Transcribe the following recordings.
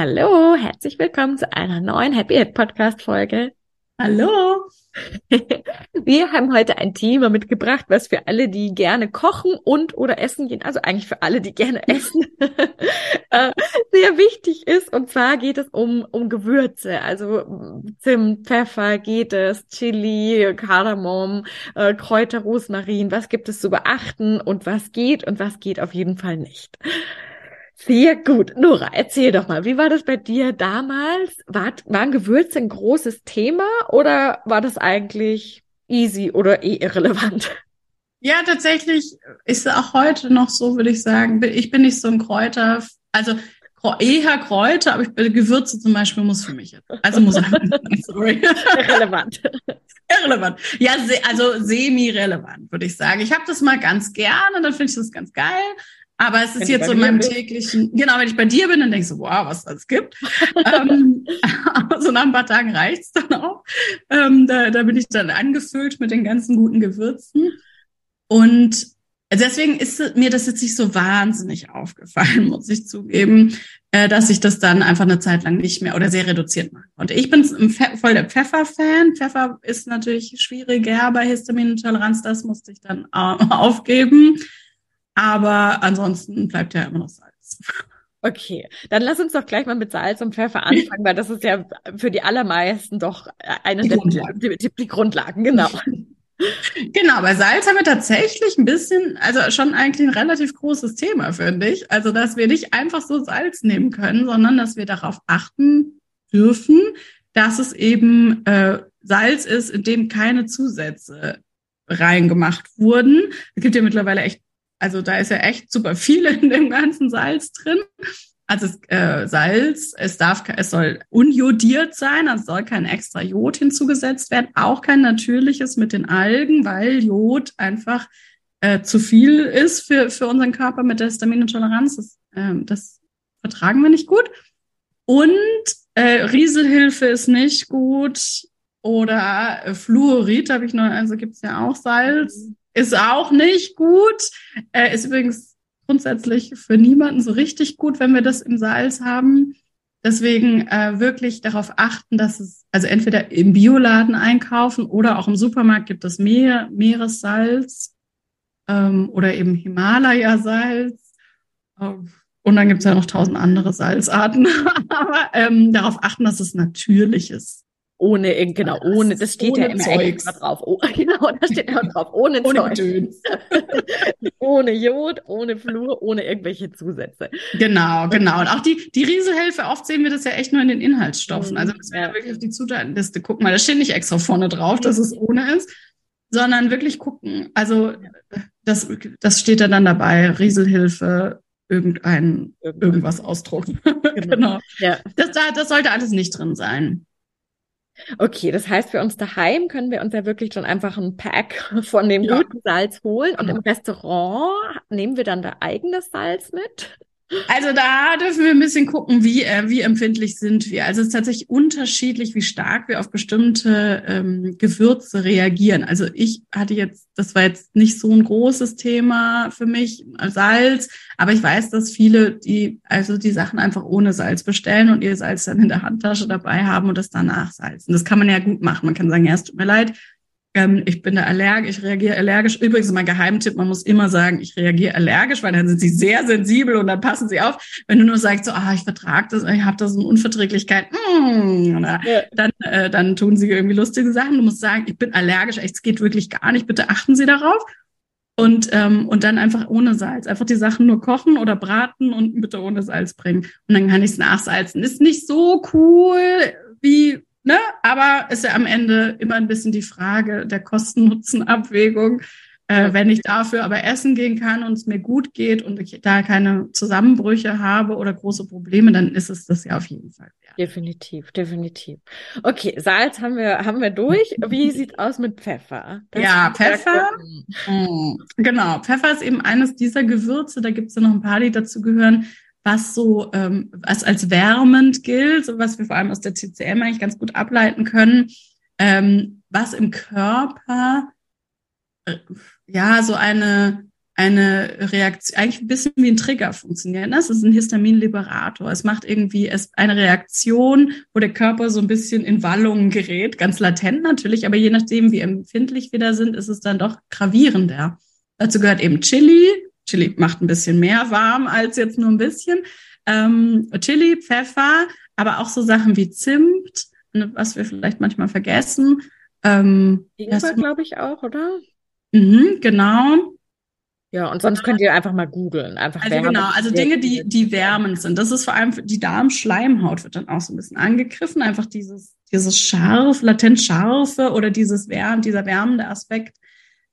Hallo, herzlich willkommen zu einer neuen Happy Hit Podcast Folge. Hallo. Wir haben heute ein Thema mitgebracht, was für alle, die gerne kochen und oder essen gehen, also eigentlich für alle, die gerne essen, äh, sehr wichtig ist. Und zwar geht es um, um Gewürze, also Zimt, Pfeffer geht es, Chili, Kardamom, äh, Kräuter, Rosmarin. Was gibt es zu beachten und was geht und was geht auf jeden Fall nicht? Sehr gut. Nora, erzähl doch mal, wie war das bei dir damals? War, waren Gewürze ein großes Thema oder war das eigentlich easy oder eh irrelevant? Ja, tatsächlich ist es auch heute noch so, würde ich sagen. Ich bin nicht so ein Kräuter, also eher Kräuter, aber ich bin, Gewürze zum Beispiel muss für mich jetzt. Also muss sorry. Irrelevant. Irrelevant. Ja, also semi-relevant, würde ich sagen. Ich habe das mal ganz gerne, dann finde ich das ganz geil. Aber es ist wenn jetzt so in meinem bin. täglichen, genau, wenn ich bei dir bin, dann denkst du, wow, was es gibt. ähm, aber so nach ein paar Tagen reicht's dann auch. Ähm, da, da bin ich dann angefüllt mit den ganzen guten Gewürzen. Und deswegen ist mir das jetzt nicht so wahnsinnig aufgefallen, muss ich zugeben, äh, dass ich das dann einfach eine Zeit lang nicht mehr oder sehr reduziert mache. Und ich bin voll der Pfeffer-Fan. Pfeffer ist natürlich schwieriger bei Histaminintoleranz, das musste ich dann aufgeben. Aber ansonsten bleibt ja immer noch Salz. Okay, dann lass uns doch gleich mal mit Salz und Pfeffer anfangen, weil das ist ja für die allermeisten doch eine die der Grundlagen. Die, die, die Grundlagen, genau. Genau, bei Salz haben wir tatsächlich ein bisschen, also schon eigentlich ein relativ großes Thema, finde ich. Also, dass wir nicht einfach so Salz nehmen können, sondern dass wir darauf achten dürfen, dass es eben äh, Salz ist, in dem keine Zusätze reingemacht wurden. Es gibt ja mittlerweile echt also da ist ja echt super viel in dem ganzen Salz drin. Also äh, Salz, es darf, es soll unjodiert sein, also soll kein extra Jod hinzugesetzt werden, auch kein natürliches mit den Algen, weil Jod einfach äh, zu viel ist für, für unseren Körper mit der Histaminintoleranz. Das, äh, das vertragen wir nicht gut. Und äh, Rieselhilfe ist nicht gut. Oder äh, Fluorid habe ich noch, also gibt's ja auch Salz ist auch nicht gut. Äh, ist übrigens grundsätzlich für niemanden so richtig gut, wenn wir das im Salz haben. Deswegen äh, wirklich darauf achten, dass es, also entweder im Bioladen einkaufen oder auch im Supermarkt gibt es Meer, Meeressalz ähm, oder eben Himalaya-Salz. Ähm, und dann gibt es ja noch tausend andere Salzarten. Aber ähm, darauf achten, dass es natürlich ist. Ohne, genau, ohne, das steht ohne ja immer Zeugs. extra drauf. Oh, genau, da steht immer drauf. Ohne, ohne Zeugs. ohne Jod, ohne Flur, ohne irgendwelche Zusätze. Genau, genau. Und auch die, die Rieselhilfe, oft sehen wir das ja echt nur in den Inhaltsstoffen. Also müssen wir ja wirklich auf die Zutatenliste gucken, weil da steht nicht extra vorne drauf, dass es ohne ist, sondern wirklich gucken. Also, das, das steht da dann dabei. Rieselhilfe, irgendein, irgendwas ausdrucken. Genau. genau. Ja. Das, das sollte alles nicht drin sein. Okay, das heißt, für uns daheim können wir uns ja wirklich schon einfach ein Pack von dem ja. guten Salz holen und im Restaurant nehmen wir dann da eigenes Salz mit? Also da dürfen wir ein bisschen gucken, wie, äh, wie empfindlich sind wir. Also es ist tatsächlich unterschiedlich, wie stark wir auf bestimmte ähm, Gewürze reagieren. Also ich hatte jetzt, das war jetzt nicht so ein großes Thema für mich, Salz, aber ich weiß, dass viele, die also die Sachen einfach ohne Salz bestellen und ihr Salz dann in der Handtasche dabei haben und das danach salzen. Das kann man ja gut machen. Man kann sagen, ja, es tut mir leid, ähm, ich bin da allergisch, ich reagiere allergisch. Übrigens mein Geheimtipp, man muss immer sagen, ich reagiere allergisch, weil dann sind sie sehr sensibel und dann passen sie auf. Wenn du nur sagst, so, ah, ich vertrage das, ich habe da so eine Unverträglichkeit, mm, oder, ja. dann, äh, dann tun sie irgendwie lustige Sachen. Du musst sagen, ich bin allergisch, echt, es geht wirklich gar nicht, bitte achten Sie darauf. Und, ähm, und dann einfach ohne Salz. Einfach die Sachen nur kochen oder braten und bitte ohne Salz bringen. Und dann kann ich es nachsalzen. Ist nicht so cool wie Ne? Aber ist ja am Ende immer ein bisschen die Frage der Kosten-Nutzen-Abwägung. Äh, wenn ich dafür aber essen gehen kann und es mir gut geht und ich da keine Zusammenbrüche habe oder große Probleme, dann ist es das ja auf jeden Fall wert. Definitiv, definitiv. Okay, Salz haben wir, haben wir durch. Wie sieht's aus mit Pfeffer? Das ja, Pfeffer. Mh, genau, Pfeffer ist eben eines dieser Gewürze. Da gibt es ja noch ein paar, die dazu gehören was so ähm, was als wärmend gilt, so was wir vor allem aus der TCM eigentlich ganz gut ableiten können, ähm, was im Körper äh, ja so eine eine Reaktion, eigentlich ein bisschen wie ein Trigger funktioniert. Das ist ein Histaminliberator. Es macht irgendwie es eine Reaktion, wo der Körper so ein bisschen in Wallungen gerät, ganz latent natürlich, aber je nachdem, wie empfindlich wir da sind, ist es dann doch gravierender. Dazu gehört eben Chili, Chili macht ein bisschen mehr warm als jetzt nur ein bisschen. Ähm, Chili, Pfeffer, aber auch so Sachen wie Zimt, ne, was wir vielleicht manchmal vergessen. Ähm, Ingwer, glaube ich, auch, oder? Mhm, genau. Ja, und sonst könnt ihr einfach mal googeln. Einfach also genau, also Dinge, die, die wärmend sind. Das ist vor allem für die Darmschleimhaut wird dann auch so ein bisschen angegriffen. Einfach dieses, dieses scharf, latent scharfe oder dieses wärm, dieser wärmende Aspekt,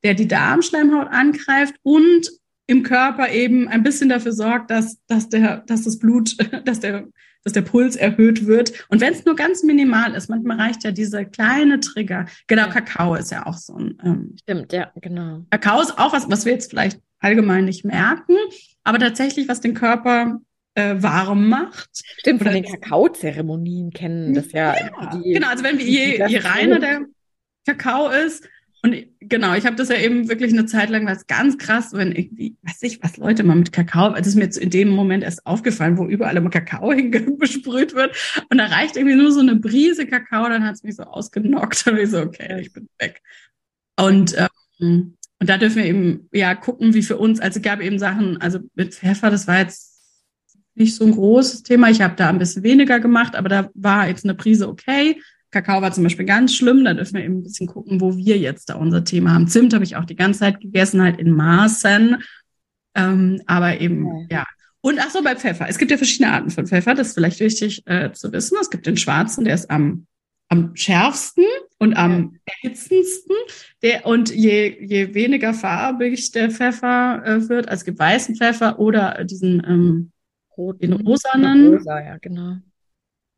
der die Darmschleimhaut angreift und im Körper eben ein bisschen dafür sorgt, dass, dass, der, dass das Blut, dass der, dass der Puls erhöht wird. Und wenn es nur ganz minimal ist, manchmal reicht ja dieser kleine Trigger. Genau. Kakao ist ja auch so ein. Ähm, Stimmt, ja, genau. Kakao ist auch was, was wir jetzt vielleicht allgemein nicht merken, aber tatsächlich, was den Körper äh, warm macht. Stimmt, von den Kakaozeremonien kennen das ja. ja die, genau, also wenn wir, je, je reiner der Kakao ist, und genau, ich habe das ja eben wirklich eine Zeit lang, war es ganz krass, wenn irgendwie, weiß ich, was Leute mal mit Kakao, also ist mir in dem Moment erst aufgefallen, wo überall immer Kakao hingesprüht wird. Und da reicht irgendwie nur so eine Brise Kakao, dann hat es mich so ausgenockt. Und ich so, okay, ich bin weg. Und, ähm, und da dürfen wir eben ja gucken, wie für uns, also es gab eben Sachen, also mit Pfeffer, das war jetzt nicht so ein großes Thema. Ich habe da ein bisschen weniger gemacht, aber da war jetzt eine Prise okay. Kakao war zum Beispiel ganz schlimm. Da dürfen wir eben ein bisschen gucken, wo wir jetzt da unser Thema haben. Zimt habe ich auch die ganze Zeit gegessen, halt in Maßen. Ähm, aber eben, okay. ja. Und ach so, bei Pfeffer. Es gibt ja verschiedene Arten von Pfeffer. Das ist vielleicht wichtig äh, zu wissen. Es gibt den schwarzen, der ist am, am schärfsten und am ja. erhitzendsten. Der, und je, je weniger farbig der Pfeffer äh, wird, also es gibt weißen Pfeffer oder diesen ähm, Roten, den rosanen. Rosa, ja, genau.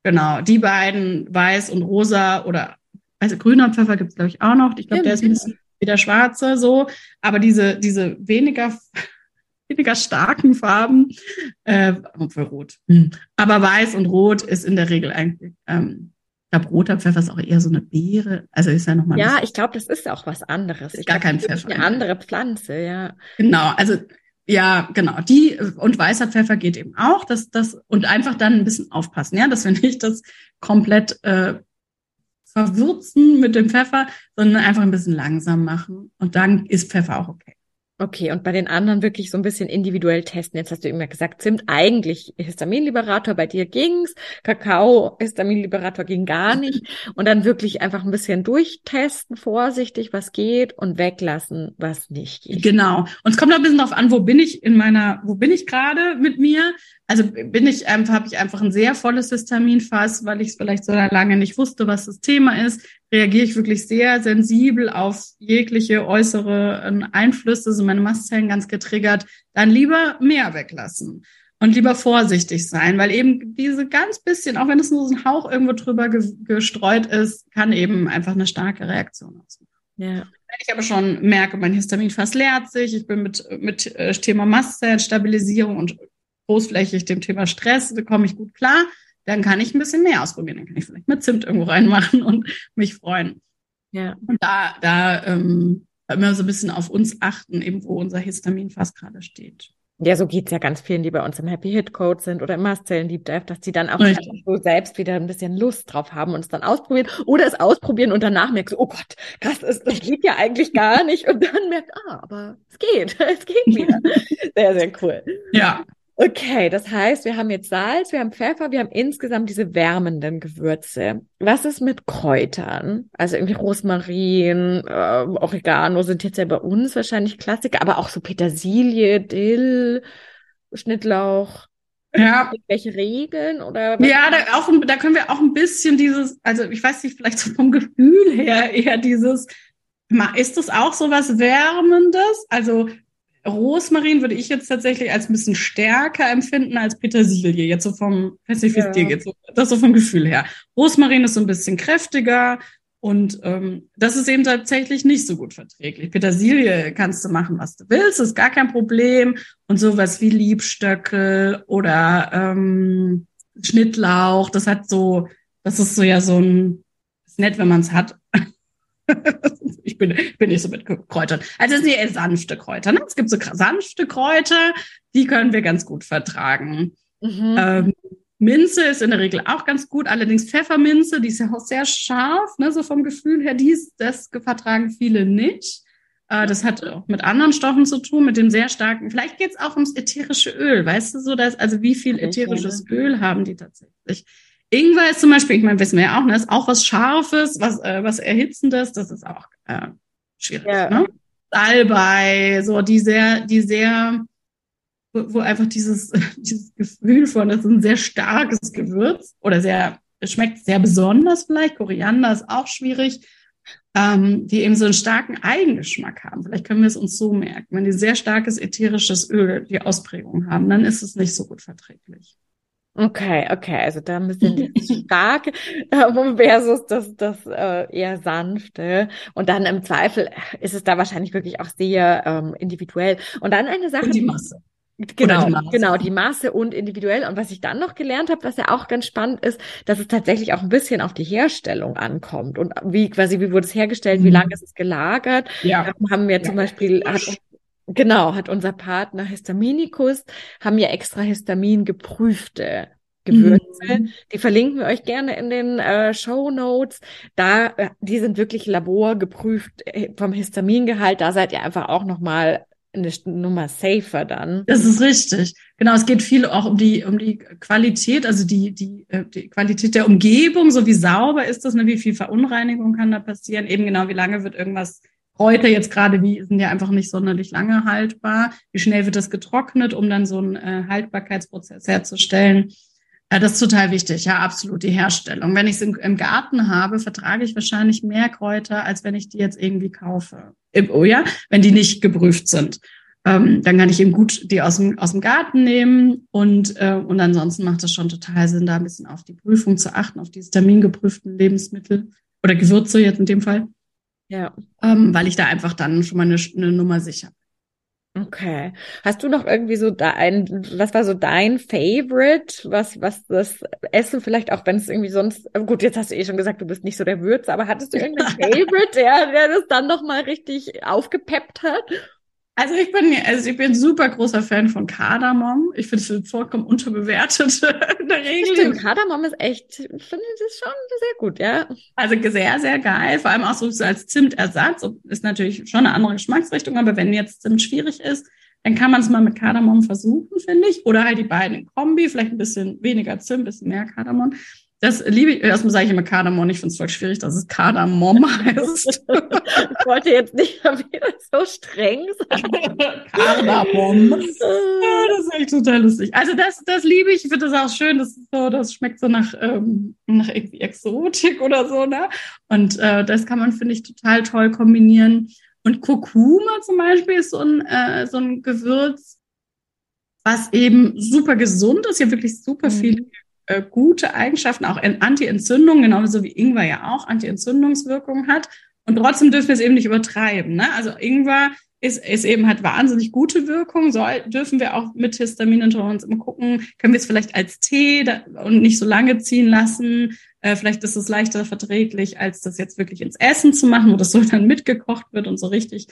Genau, die beiden, weiß und rosa oder also grüner Pfeffer gibt es, glaube ich, auch noch. Ich glaube, der ist ein bisschen wie der schwarze so. Aber diese, diese weniger, weniger starken Farben, äh, für rot. Hm. Aber weiß und rot ist in der Regel eigentlich, ähm, ich glaube, roter Pfeffer ist auch eher so eine Beere. Also ist ja nochmal. Ja, ich glaube, das ist auch was anderes. Ist ich gar glaub, kein Pfeffer. Eine andere Pflanze, ja. Genau, also ja, genau. Die und weißer Pfeffer geht eben auch. Das, das und einfach dann ein bisschen aufpassen, ja, dass wir nicht das komplett äh, verwürzen mit dem Pfeffer, sondern einfach ein bisschen langsam machen. Und dann ist Pfeffer auch okay. Okay, und bei den anderen wirklich so ein bisschen individuell testen. Jetzt hast du immer gesagt, Zimt eigentlich Histaminliberator, bei dir ging's, Kakao Histaminliberator ging gar nicht. Und dann wirklich einfach ein bisschen durchtesten, vorsichtig, was geht und weglassen, was nicht geht. Genau. Und es kommt ein bisschen darauf an, wo bin ich in meiner, wo bin ich gerade mit mir? Also bin ich einfach, habe ich einfach ein sehr volles Histaminfass, weil ich es vielleicht so lange nicht wusste, was das Thema ist reagiere ich wirklich sehr sensibel auf jegliche äußere ähm, Einflüsse, sind meine Mastzellen ganz getriggert, dann lieber mehr weglassen und lieber vorsichtig sein, weil eben diese ganz bisschen, auch wenn es nur so ein Hauch irgendwo drüber ge gestreut ist, kann eben einfach eine starke Reaktion ausmachen. Ja. Wenn ich aber schon merke, mein Histamin fast leert sich, ich bin mit, mit äh, Thema Mastzellenstabilisierung und großflächig dem Thema Stress, da komme ich gut klar, dann kann ich ein bisschen mehr ausprobieren. Dann kann ich vielleicht mit Zimt irgendwo reinmachen und mich freuen. Ja. Und da, da ähm, immer so ein bisschen auf uns achten, eben wo unser Histamin fast gerade steht. Ja, so geht's ja ganz vielen, die bei uns im Happy Hit Code sind oder im Mastellen Deep Dive, dass die dann auch so selbst wieder ein bisschen Lust drauf haben und es dann ausprobieren oder es ausprobieren und danach merken so, oh Gott, krass, das, das geht ja eigentlich gar nicht und dann merkt, ah, aber es geht, es geht wieder. sehr, sehr cool. Ja. Okay, das heißt, wir haben jetzt Salz, wir haben Pfeffer, wir haben insgesamt diese wärmenden Gewürze. Was ist mit Kräutern? Also irgendwie Rosmarin, äh, Oregano sind jetzt ja bei uns wahrscheinlich Klassiker, aber auch so Petersilie, Dill, Schnittlauch. Ja. Welche Regeln oder? Ja, da, auch, da können wir auch ein bisschen dieses, also ich weiß nicht, vielleicht so vom Gefühl her eher dieses, ist das auch so was Wärmendes? Also Rosmarin würde ich jetzt tatsächlich als ein bisschen stärker empfinden als Petersilie. Jetzt so vom, weiß nicht, wie es dir geht, so, das so vom Gefühl her. Rosmarin ist so ein bisschen kräftiger und ähm, das ist eben tatsächlich nicht so gut verträglich. Petersilie kannst du machen, was du willst, ist gar kein Problem. Und sowas wie Liebstöckel oder ähm, Schnittlauch, das hat so, das ist so ja so ein, ist nett, wenn man es hat. ich bin, bin nicht so mit Kräutern. Also es sind eher sanfte Kräuter. Ne? Es gibt so sanfte Kräuter, die können wir ganz gut vertragen. Mhm. Ähm, Minze ist in der Regel auch ganz gut, allerdings Pfefferminze, die ist ja auch sehr scharf, ne, so vom Gefühl her, dies, das vertragen viele nicht. Äh, das hat auch mit anderen Stoffen zu tun, mit dem sehr starken, vielleicht geht es auch ums ätherische Öl, weißt du so, dass, also wie viel ätherisches Öl haben die tatsächlich? Ingwer ist zum Beispiel, ich meine, wissen wir ja auch, ne, ist auch was Scharfes, was, äh, was Erhitzendes, das ist auch äh, schwierig. Ja. Ne? Salbei, so die sehr, die sehr, wo, wo einfach dieses, dieses Gefühl von, das ist ein sehr starkes Gewürz oder sehr, es schmeckt sehr besonders vielleicht. Koriander ist auch schwierig, ähm, die eben so einen starken Eigengeschmack haben. Vielleicht können wir es uns so merken. Wenn die sehr starkes ätherisches Öl die Ausprägung haben, dann ist es nicht so gut verträglich. Okay, okay, also da ein bisschen stark äh, versus das, das äh, eher sanfte. Und dann im Zweifel ist es da wahrscheinlich wirklich auch sehr ähm, individuell. Und dann eine Sache. Und die Masse. Genau, die Masse. genau, die Masse und individuell. Und was ich dann noch gelernt habe, was ja auch ganz spannend ist, dass es tatsächlich auch ein bisschen auf die Herstellung ankommt. Und wie quasi, wie wurde es hergestellt, mhm. wie lange ist es gelagert? Ja. Haben wir zum ja. Beispiel, hat Genau, hat unser Partner Histaminicus, haben ja extra Histamin geprüfte Gewürze. Mhm. Die verlinken wir euch gerne in den äh, Show Notes. Da, äh, die sind wirklich laborgeprüft äh, vom Histamingehalt. Da seid ihr einfach auch noch mal eine Nummer safer dann. Das ist richtig. Genau, es geht viel auch um die um die Qualität, also die die, äh, die Qualität der Umgebung, so wie sauber ist das, ne, wie viel Verunreinigung kann da passieren, eben genau wie lange wird irgendwas Kräuter jetzt gerade, wie sind ja einfach nicht sonderlich lange haltbar. Wie schnell wird das getrocknet, um dann so einen äh, Haltbarkeitsprozess herzustellen? Ja, das ist total wichtig, ja, absolut, die Herstellung. Wenn ich es im, Garten habe, vertrage ich wahrscheinlich mehr Kräuter, als wenn ich die jetzt irgendwie kaufe. Oh ja, wenn die nicht geprüft sind. Ähm, dann kann ich eben gut die aus dem, aus dem Garten nehmen und, äh, und ansonsten macht es schon total Sinn, da ein bisschen auf die Prüfung zu achten, auf diese termingeprüften Lebensmittel oder Gewürze jetzt in dem Fall. Ja. Ähm, weil ich da einfach dann schon mal eine, eine Nummer sicher Okay. Hast du noch irgendwie so dein, was war so dein Favorite? Was, was das Essen vielleicht auch, wenn es irgendwie sonst, gut, jetzt hast du eh schon gesagt, du bist nicht so der Würze, aber hattest du irgendein Favorite, der, der das dann nochmal richtig aufgepeppt hat? Also ich bin, also ich bin super großer Fan von Kardamom. Ich finde es vollkommen unterbewertet in der Regel. Stimmt, Kardamom ist echt, finde ich das schon sehr gut, ja. Also sehr, sehr geil. Vor allem auch so als Zimtersatz. Ist natürlich schon eine andere Geschmacksrichtung, aber wenn jetzt Zimt schwierig ist, dann kann man es mal mit Kardamom versuchen, finde ich. Oder halt die beiden in Kombi, vielleicht ein bisschen weniger Zimt, ein bisschen mehr Kardamom. Das liebe ich, erstmal sage ich immer Kardamom, ich finde es voll schwierig, dass es Kardamom heißt. ich wollte jetzt nicht wieder so streng sein. Kardamom. Ja, das ist echt total lustig. Also das, das liebe ich, ich finde das auch schön, das so, das schmeckt so nach, ähm, nach irgendwie Exotik oder so, ne? Und äh, das kann man, finde ich, total toll kombinieren. Und Kurkuma zum Beispiel ist so ein, äh, so ein Gewürz, was eben super gesund ist, ja wirklich super viel mhm äh, gute Eigenschaften, auch in Anti-Entzündung, genauso wie Ingwer ja auch Anti-Entzündungswirkung hat. Und trotzdem dürfen wir es eben nicht übertreiben. Ne? Also Ingwer ist, ist eben hat wahnsinnig gute Wirkung. So dürfen wir auch mit Histaminintoleranz immer gucken, können wir es vielleicht als Tee da, und nicht so lange ziehen lassen. Äh, vielleicht ist es leichter verträglich, als das jetzt wirklich ins Essen zu machen, wo das so dann mitgekocht wird und so richtig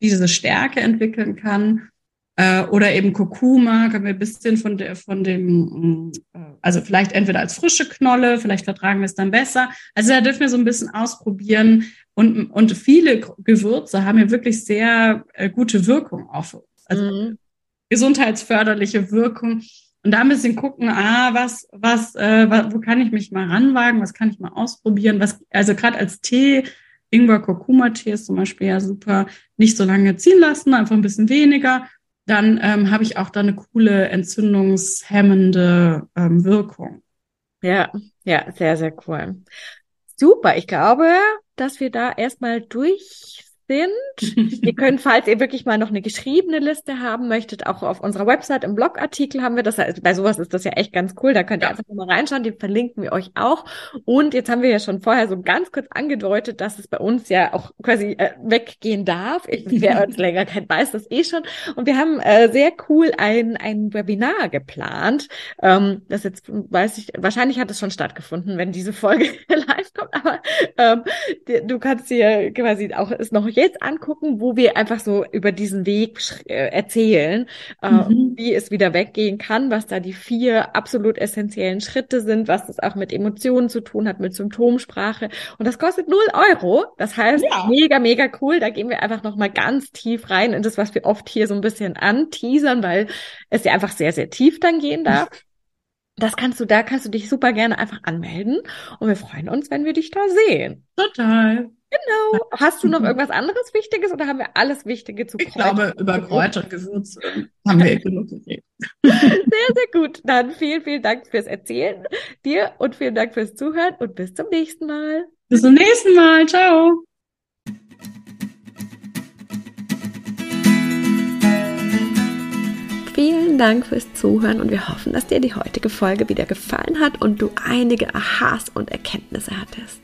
diese Stärke entwickeln kann. Äh, oder eben Kurkuma, können wir ein bisschen von, der, von dem, äh, also vielleicht entweder als frische Knolle, vielleicht vertragen wir es dann besser. Also da dürfen wir so ein bisschen ausprobieren. Und, und viele Gewürze haben ja wirklich sehr äh, gute Wirkung auf uns. Also mhm. gesundheitsförderliche Wirkung. Und da ein bisschen gucken, ah, was, was, äh, wo kann ich mich mal ranwagen, was kann ich mal ausprobieren, was, also gerade als Tee, Ingwer Kurkuma Tee ist zum Beispiel ja super, nicht so lange ziehen lassen, einfach ein bisschen weniger dann ähm, habe ich auch da eine coole entzündungshemmende ähm, Wirkung. Ja, ja, sehr, sehr cool. Super, ich glaube, dass wir da erstmal durch sind. ihr könnt, falls ihr wirklich mal noch eine geschriebene Liste haben möchtet, auch auf unserer Website im Blogartikel haben wir das. Also bei sowas ist das ja echt ganz cool. Da könnt ihr ja. einfach mal reinschauen. Die verlinken wir euch auch. Und jetzt haben wir ja schon vorher so ganz kurz angedeutet, dass es bei uns ja auch quasi äh, weggehen darf. Ich, wer uns länger kennt, weiß das eh schon. Und wir haben äh, sehr cool ein, ein Webinar geplant. Ähm, das jetzt weiß ich, wahrscheinlich hat es schon stattgefunden, wenn diese Folge live kommt. Aber ähm, du kannst dir quasi auch ist noch jetzt angucken, wo wir einfach so über diesen Weg äh, erzählen, äh, mhm. wie es wieder weggehen kann, was da die vier absolut essentiellen Schritte sind, was das auch mit Emotionen zu tun hat, mit Symptomsprache. Und das kostet null Euro. Das heißt, ja. mega, mega cool. Da gehen wir einfach nochmal ganz tief rein in das, was wir oft hier so ein bisschen anteasern, weil es ja einfach sehr, sehr tief dann gehen darf. Das kannst du, da kannst du dich super gerne einfach anmelden und wir freuen uns, wenn wir dich da sehen. Total. Genau. Hast du noch irgendwas anderes Wichtiges oder haben wir alles Wichtige zu Ich glaube, über Kräuter und Gewürze haben wir genug geredet. Sehr, sehr gut. Dann vielen, vielen Dank fürs Erzählen dir und vielen Dank fürs Zuhören und bis zum nächsten Mal. Bis zum nächsten Mal. Ciao. Vielen Dank fürs Zuhören und wir hoffen, dass dir die heutige Folge wieder gefallen hat und du einige Aha's und Erkenntnisse hattest.